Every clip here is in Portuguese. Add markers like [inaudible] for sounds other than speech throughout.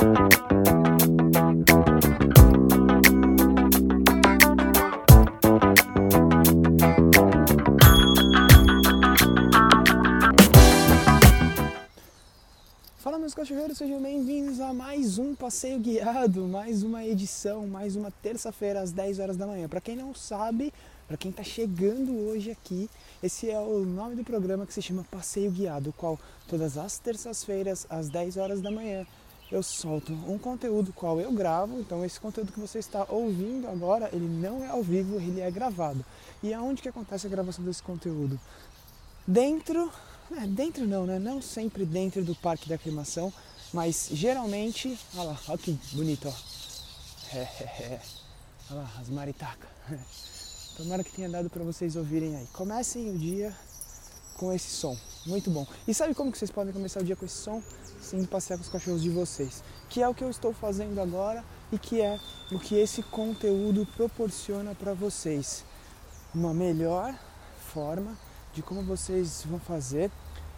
Fala meus cachorreiros, sejam bem-vindos a mais um passeio guiado, mais uma edição, mais uma terça-feira às 10 horas da manhã. Para quem não sabe, para quem está chegando hoje aqui, esse é o nome do programa que se chama Passeio Guiado, o qual todas as terças-feiras às 10 horas da manhã eu solto um conteúdo qual eu gravo, então esse conteúdo que você está ouvindo agora, ele não é ao vivo, ele é gravado. E aonde que acontece a gravação desse conteúdo? Dentro é, dentro não, né? Não sempre dentro do parque da aclimação, mas geralmente. Olha lá, olha que bonito, ó. Olha lá, as maritacas. [laughs] Tomara que tenha dado para vocês ouvirem aí. Comecem o dia com esse som, muito bom. E sabe como que vocês podem começar o dia com esse som? Sim, passear com os cachorros de vocês. Que é o que eu estou fazendo agora e que é o que esse conteúdo proporciona para vocês. Uma melhor forma de como vocês vão fazer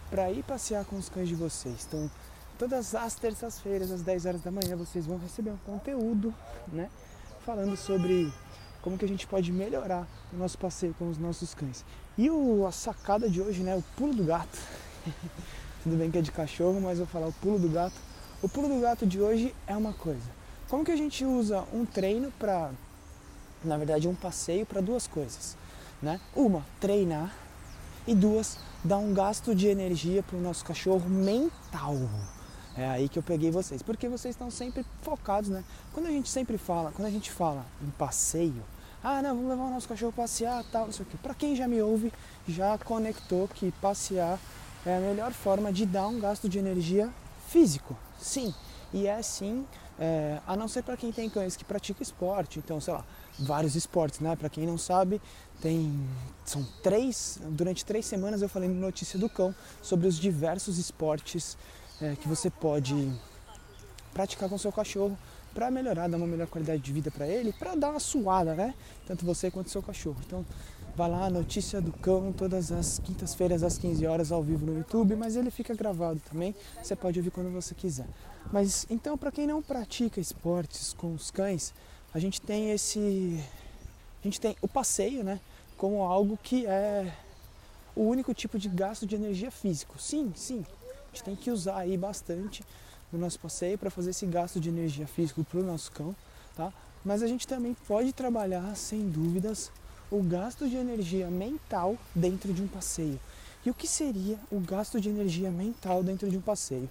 para ir passear com os cães de vocês. Então, todas as terças-feiras, às 10 horas da manhã, vocês vão receber um conteúdo, né? Falando sobre como que a gente pode melhorar o nosso passeio com os nossos cães. E o, a sacada de hoje, né? O pulo do gato. [laughs] Tudo bem que é de cachorro, mas vou falar o pulo do gato. O pulo do gato de hoje é uma coisa. Como que a gente usa um treino para, na verdade, um passeio para duas coisas, né? Uma, treinar e duas, dar um gasto de energia para o nosso cachorro mental. É aí que eu peguei vocês, porque vocês estão sempre focados, né? Quando a gente sempre fala, quando a gente fala em passeio, ah, não, vamos levar o nosso cachorro passear, tal, não sei o quê. Para quem já me ouve, já conectou que passear é a melhor forma de dar um gasto de energia físico. Sim, e é sim, é, a não ser para quem tem cães que pratica esporte, então, sei lá, vários esportes, né? Para quem não sabe, tem são três durante três semanas eu falei no notícia do cão sobre os diversos esportes é, que você pode praticar com seu cachorro para melhorar, dar uma melhor qualidade de vida para ele, para dar uma suada, né? Tanto você quanto seu cachorro. Então, vai lá, notícia do cão, todas as quintas-feiras às 15 horas ao vivo no YouTube, mas ele fica gravado também. Você pode ouvir quando você quiser. Mas então, para quem não pratica esportes com os cães, a gente tem esse a gente tem o passeio, né, como algo que é o único tipo de gasto de energia físico. Sim, sim. A gente tem que usar aí bastante no nosso passeio para fazer esse gasto de energia físico para o nosso cão, tá? Mas a gente também pode trabalhar, sem dúvidas, o gasto de energia mental dentro de um passeio. E o que seria o gasto de energia mental dentro de um passeio?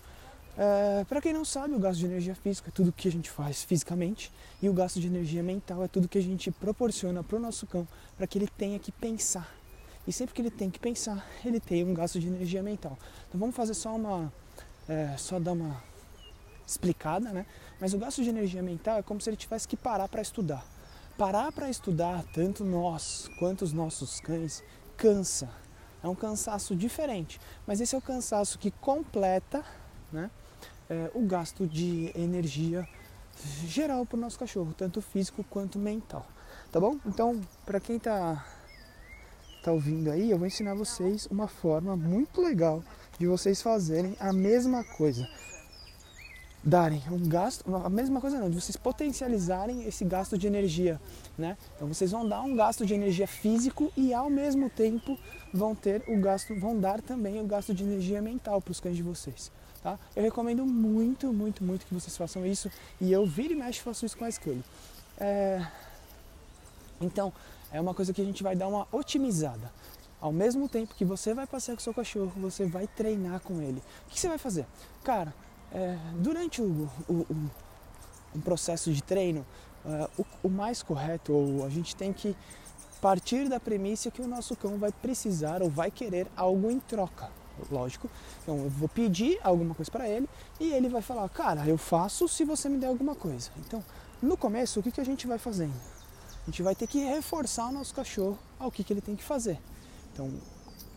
É, para quem não sabe, o gasto de energia física é tudo que a gente faz fisicamente e o gasto de energia mental é tudo que a gente proporciona para o nosso cão para que ele tenha que pensar. E sempre que ele tem que pensar, ele tem um gasto de energia mental. Então vamos fazer só uma, é, só dar uma explicada, né? Mas o gasto de energia mental é como se ele tivesse que parar para estudar. Parar para estudar, tanto nós quanto os nossos cães, cansa. É um cansaço diferente, mas esse é o cansaço que completa, né? é, o gasto de energia geral para o nosso cachorro, tanto físico quanto mental. Tá bom? Então, para quem está tá ouvindo aí, eu vou ensinar vocês uma forma muito legal de vocês fazerem a mesma coisa. Darem um gasto, a mesma coisa não, de vocês potencializarem esse gasto de energia, né? Então vocês vão dar um gasto de energia físico e ao mesmo tempo vão ter o gasto, vão dar também o gasto de energia mental para os cães de vocês. Tá? Eu recomendo muito, muito, muito que vocês façam isso e eu viro e mexe faço isso com a Scully. É... Então, é uma coisa que a gente vai dar uma otimizada. Ao mesmo tempo que você vai passear com o seu cachorro, você vai treinar com ele. O que você vai fazer? Cara, é, durante o, o, o, processo de treino, é, o, o mais correto, ou a gente tem que partir da premissa que o nosso cão vai precisar ou vai querer algo em troca lógico. Então eu vou pedir alguma coisa para ele e ele vai falar, cara, eu faço se você me der alguma coisa. Então, no começo, o que, que a gente vai fazendo? A gente vai ter que reforçar o nosso cachorro ao que, que ele tem que fazer. Então,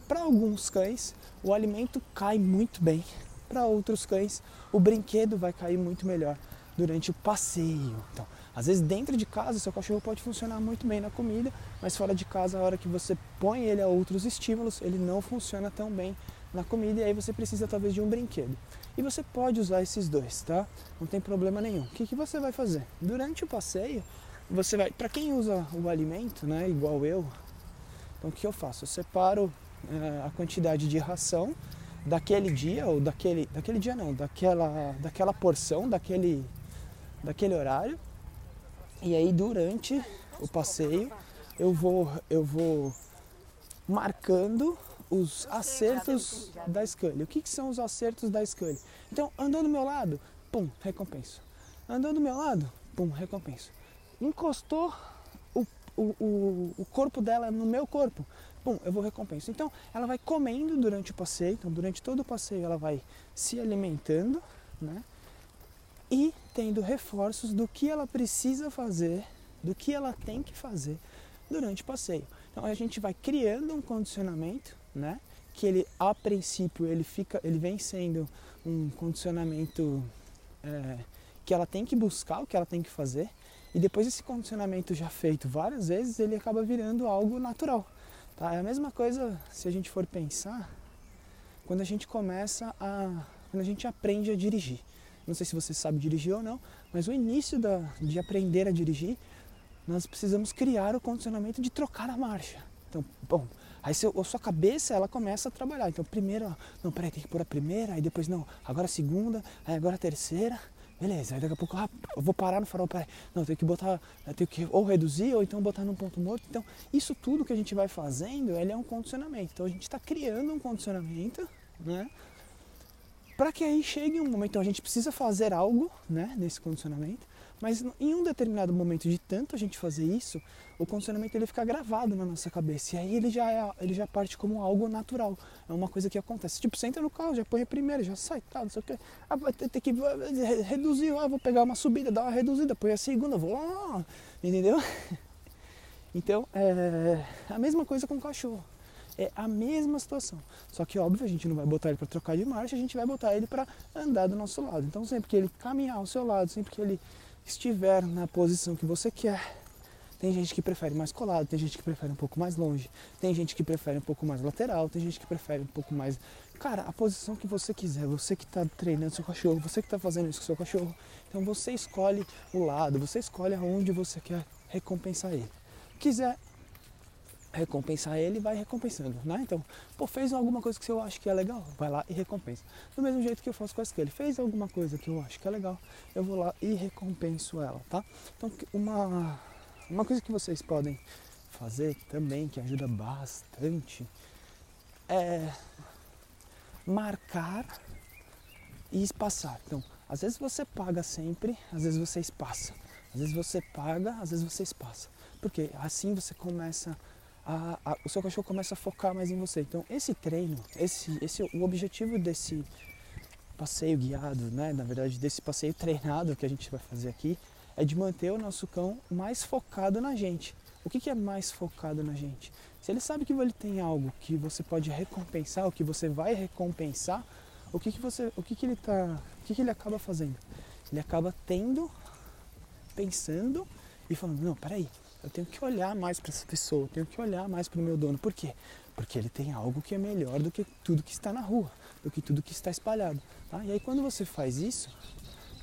para alguns cães, o alimento cai muito bem. Para outros cães, o brinquedo vai cair muito melhor durante o passeio. Então, às vezes dentro de casa, seu cachorro pode funcionar muito bem na comida, mas fora de casa, a hora que você põe ele a outros estímulos, ele não funciona tão bem na comida e aí você precisa talvez de um brinquedo. E você pode usar esses dois, tá? Não tem problema nenhum. O que, que você vai fazer? Durante o passeio, você vai. Para quem usa o alimento, né? Igual eu, então o que eu faço? Eu separo é, a quantidade de ração daquele dia ou daquele, daquele dia não, daquela, daquela porção, daquele, daquele horário. E aí durante o passeio eu vou, eu vou marcando os acertos da Scully. O que, que são os acertos da Scully? Então, andou do meu lado, pum, recompenso. Andou do meu lado, pum, recompenso. Encostou o, o, o corpo dela no meu corpo, pum, eu vou recompenso. Então, ela vai comendo durante o passeio, então durante todo o passeio ela vai se alimentando, né? E tendo reforços do que ela precisa fazer, do que ela tem que fazer durante o passeio. Então a gente vai criando um condicionamento, né? Que ele a princípio ele fica, ele vem sendo um condicionamento é, que ela tem que buscar, o que ela tem que fazer, e depois esse condicionamento já feito várias vezes, ele acaba virando algo natural. Tá? É a mesma coisa se a gente for pensar quando a gente começa a. quando a gente aprende a dirigir. Não sei se você sabe dirigir ou não, mas o início da, de aprender a dirigir nós precisamos criar o condicionamento de trocar a marcha. Então, bom, aí seu, a sua cabeça ela começa a trabalhar. Então, primeiro, não, peraí, tem que pôr a primeira, aí depois não, agora a segunda, aí agora a terceira. Beleza, aí daqui a pouco ah, eu vou parar no farol, peraí. Não, eu tenho que botar, tenho que ou reduzir ou então botar num ponto morto. Então, isso tudo que a gente vai fazendo, ele é um condicionamento. Então, a gente está criando um condicionamento, né? Para que aí chegue um momento, então a gente precisa fazer algo, né, nesse condicionamento mas em um determinado momento de tanto a gente fazer isso, o condicionamento ele fica gravado na nossa cabeça. E aí ele já, é, ele já parte como algo natural. É uma coisa que acontece. Tipo, você entra no carro, já põe a primeira, já sai, tá, não sei o que. Ah, vai ter, ter que reduzir, ah, vou pegar uma subida, dar uma reduzida, põe a segunda, vou lá. Entendeu? [laughs] Então, é a mesma coisa com o cachorro. É a mesma situação. Só que, óbvio, a gente não vai botar ele para trocar de marcha, a gente vai botar ele para andar do nosso lado. Então, sempre que ele caminhar ao seu lado, sempre que ele estiver na posição que você quer. Tem gente que prefere mais colado, tem gente que prefere um pouco mais longe, tem gente que prefere um pouco mais lateral, tem gente que prefere um pouco mais. Cara, a posição que você quiser, você que está treinando seu cachorro, você que está fazendo isso com seu cachorro. Então você escolhe o lado, você escolhe aonde você quer recompensar ele. Quiser recompensar ele, vai recompensando, né? Então, pô, fez alguma coisa que eu acho que é legal, vai lá e recompensa. Do mesmo jeito que eu faço com a ele fez alguma coisa que eu acho que é legal, eu vou lá e recompenso ela, tá? Então, uma, uma coisa que vocês podem fazer também, que ajuda bastante, é marcar e espaçar. Então, às vezes você paga sempre, às vezes você espaça. Às vezes você paga, às vezes você espaça. Porque assim você começa a, a, o seu cachorro começa a focar mais em você. Então, esse treino, esse, esse o objetivo desse passeio guiado, né, na verdade, desse passeio treinado que a gente vai fazer aqui, é de manter o nosso cão mais focado na gente. O que, que é mais focado na gente? Se ele sabe que ele tem algo que você pode recompensar, o que você vai recompensar, o que, que você, o que, que ele tá, o que, que ele acaba fazendo? Ele acaba tendo, pensando e falando, não, peraí, eu tenho que olhar mais para essa pessoa, eu tenho que olhar mais para o meu dono. Por quê? Porque ele tem algo que é melhor do que tudo que está na rua, do que tudo que está espalhado. Tá? E aí quando você faz isso,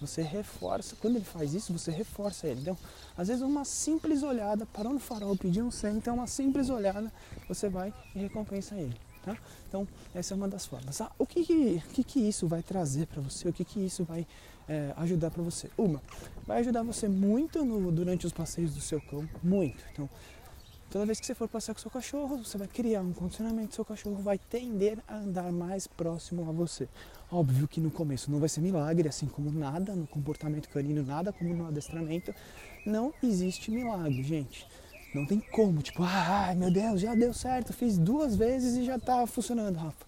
você reforça, quando ele faz isso, você reforça ele. Então, às vezes uma simples olhada, parou no farol, pediu um 100, então uma simples olhada, você vai e recompensa ele. Tá? Então, essa é uma das formas. Ah, o que, que, que, isso vai trazer para você? O que, que isso vai é, ajudar para você? Uma, vai ajudar você muito no, durante os passeios do seu cão, muito. Então, toda vez que você for passear com seu cachorro, você vai criar um condicionamento, seu cachorro vai tender a andar mais próximo a você. Óbvio que no começo não vai ser milagre, assim como nada no comportamento canino, nada como no adestramento. Não existe milagre, gente. Não tem como, tipo, ah, ai meu Deus, já deu certo, fiz duas vezes e já tá funcionando, Rafa.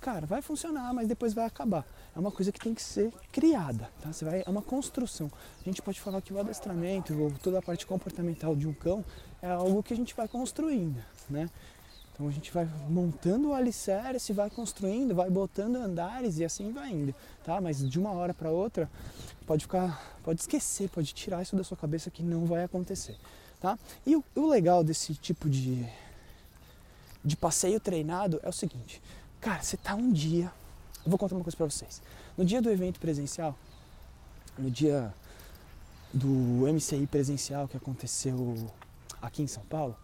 Cara, vai funcionar, mas depois vai acabar. É uma coisa que tem que ser criada, tá? Você vai, é uma construção. A gente pode falar que o adestramento, ou toda a parte comportamental de um cão, é algo que a gente vai construindo, né? Então a gente vai montando o alicerce, vai construindo, vai botando andares e assim vai indo, tá? Mas de uma hora para outra, pode ficar, pode esquecer, pode tirar isso da sua cabeça que não vai acontecer. Tá? E o, o legal desse tipo de, de passeio treinado é o seguinte, cara, você tá um dia Eu vou contar uma coisa para vocês. No dia do evento presencial, no dia do MCI presencial que aconteceu aqui em São Paulo,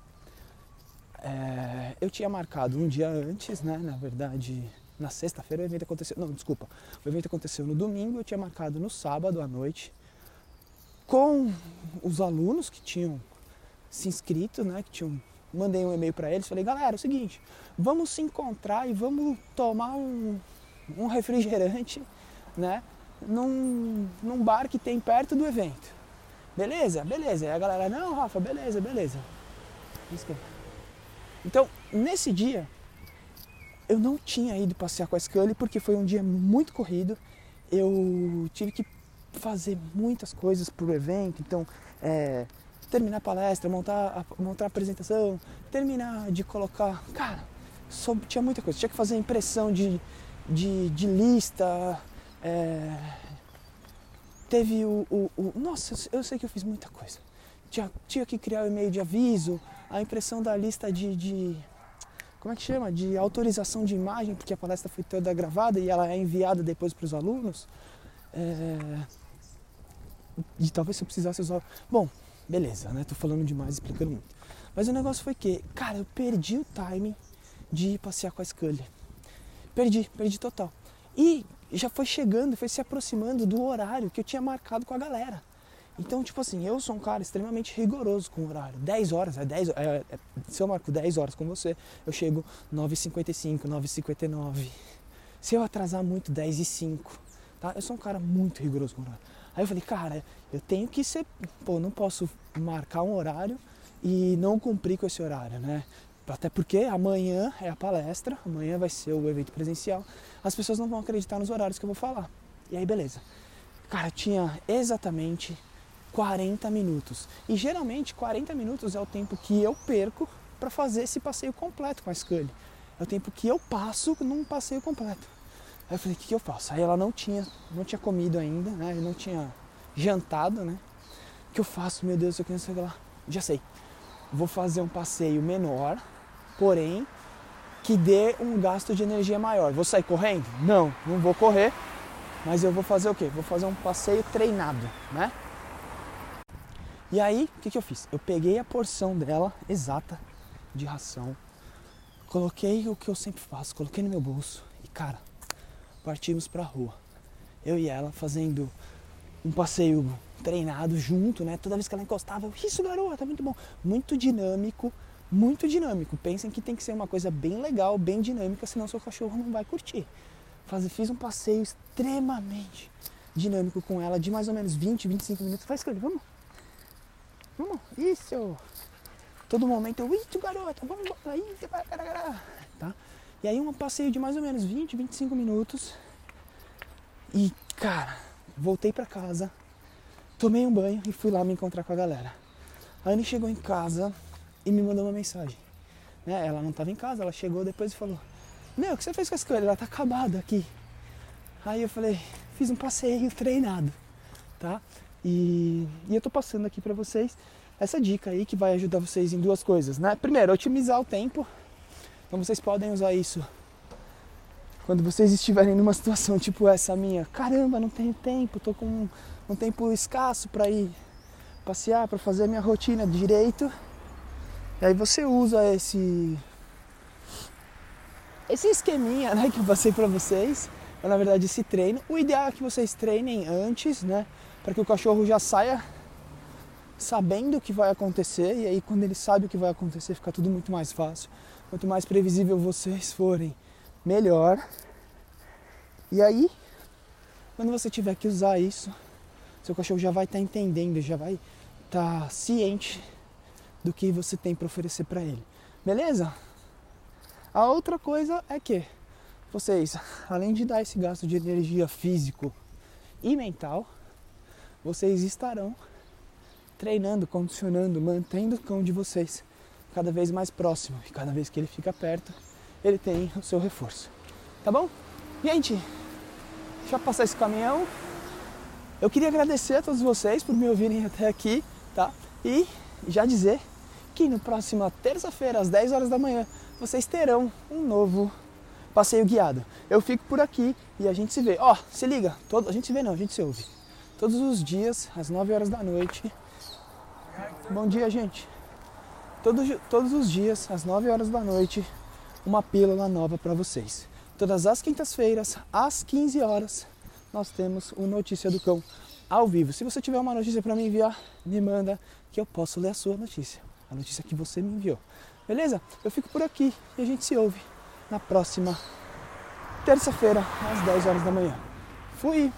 é, eu tinha marcado um dia antes, né? Na verdade, na sexta-feira o evento aconteceu. Não, desculpa. O evento aconteceu no domingo, eu tinha marcado no sábado à noite com os alunos que tinham se inscrito, né? Que tinham mandei um e-mail para eles, falei, galera, é o seguinte, vamos se encontrar e vamos tomar um, um refrigerante, né? Num, num bar que tem perto do evento. Beleza? Beleza. E a galera, não, Rafa, beleza, beleza. Então, nesse dia, eu não tinha ido passear com a Scully porque foi um dia muito corrido. Eu tive que fazer muitas coisas pro evento, então é, terminar a palestra, montar a, montar a apresentação, terminar de colocar. Cara, só, tinha muita coisa. Tinha que fazer impressão de, de, de lista. É, teve o, o, o, Nossa, eu sei que eu fiz muita coisa. Tinha, tinha que criar o e-mail de aviso, a impressão da lista de, de. Como é que chama? De autorização de imagem, porque a palestra foi toda gravada e ela é enviada depois para os alunos. É, e talvez eu precisasse usar. Bom, beleza, né? Tô falando demais, explicando muito. Mas o negócio foi que, cara, eu perdi o timing de ir passear com a Scully. Perdi, perdi total. E já foi chegando, foi se aproximando do horário que eu tinha marcado com a galera. Então, tipo assim, eu sou um cara extremamente rigoroso com o horário. 10 horas, é 10 é, é, se eu marco 10 horas com você, eu chego 9h55, 9h59. Se eu atrasar muito, 10 h 05 tá? Eu sou um cara muito rigoroso com o horário. Aí eu falei, cara, eu tenho que ser, pô, não posso marcar um horário e não cumprir com esse horário, né? Até porque amanhã é a palestra, amanhã vai ser o evento presencial. As pessoas não vão acreditar nos horários que eu vou falar. E aí, beleza. Cara, tinha exatamente 40 minutos. E geralmente 40 minutos é o tempo que eu perco para fazer esse passeio completo com a Scully. É o tempo que eu passo num passeio completo. Aí eu falei, o que, que eu faço? Aí ela não tinha, não tinha comido ainda, né? Não tinha jantado, né? O que eu faço? Meu Deus, eu quero saber lá. Já sei. Vou fazer um passeio menor, porém que dê um gasto de energia maior. Vou sair correndo? Não, não vou correr. Mas eu vou fazer o quê? Vou fazer um passeio treinado, né? E aí, o que, que eu fiz? Eu peguei a porção dela exata de ração, coloquei o que eu sempre faço, coloquei no meu bolso e, cara, partimos para a rua. Eu e ela fazendo um passeio treinado junto, né? Toda vez que ela encostava, eu, isso garota, muito bom. Muito dinâmico, muito dinâmico. Pensem que tem que ser uma coisa bem legal, bem dinâmica, senão seu cachorro não vai curtir. Faz, fiz um passeio extremamente dinâmico com ela, de mais ou menos 20, 25 minutos. Faz com ele, vamos? Vamos, isso! Todo momento eu, isso garota, vamos, isso, tá? E aí um passeio de mais ou menos 20, 25 minutos. E, cara, voltei para casa, tomei um banho e fui lá me encontrar com a galera. A Anne chegou em casa e me mandou uma mensagem. Né? Ela não estava em casa, ela chegou depois e falou: Meu, o que você fez com a escolha? Ela tá acabada aqui. Aí eu falei: Fiz um passeio treinado, tá? E, e eu tô passando aqui para vocês essa dica aí que vai ajudar vocês em duas coisas, né? Primeiro, otimizar o tempo então vocês podem usar isso quando vocês estiverem numa situação [laughs] tipo essa minha. Caramba, não tenho tempo, tô com um tempo escasso para ir passear, para fazer a minha rotina direito. E aí você usa esse esse esqueminha, né, que eu passei para vocês, ou na verdade esse treino. O ideal é que vocês treinem antes, né, para que o cachorro já saia sabendo o que vai acontecer e aí quando ele sabe o que vai acontecer fica tudo muito mais fácil. Quanto mais previsível vocês forem, melhor. E aí, quando você tiver que usar isso, seu cachorro já vai estar tá entendendo, já vai estar tá ciente do que você tem para oferecer para ele. Beleza? A outra coisa é que vocês, além de dar esse gasto de energia físico e mental, vocês estarão treinando, condicionando, mantendo o cão de vocês cada vez mais próximo. E cada vez que ele fica perto, ele tem o seu reforço. Tá bom? Gente, deixa eu passar esse caminhão. Eu queria agradecer a todos vocês por me ouvirem até aqui, tá? E já dizer que no próxima terça-feira, às 10 horas da manhã, vocês terão um novo passeio guiado. Eu fico por aqui e a gente se vê. Ó, se liga, todo, a gente se vê não, a gente se ouve. Todos os dias, às 9 horas da noite. Bom dia, gente. Todos, todos os dias, às 9 horas da noite, uma pílula nova para vocês. Todas as quintas-feiras, às 15 horas, nós temos o Notícia do Cão ao vivo. Se você tiver uma notícia para me enviar, me manda que eu posso ler a sua notícia. A notícia que você me enviou. Beleza? Eu fico por aqui e a gente se ouve na próxima terça-feira, às 10 horas da manhã. Fui!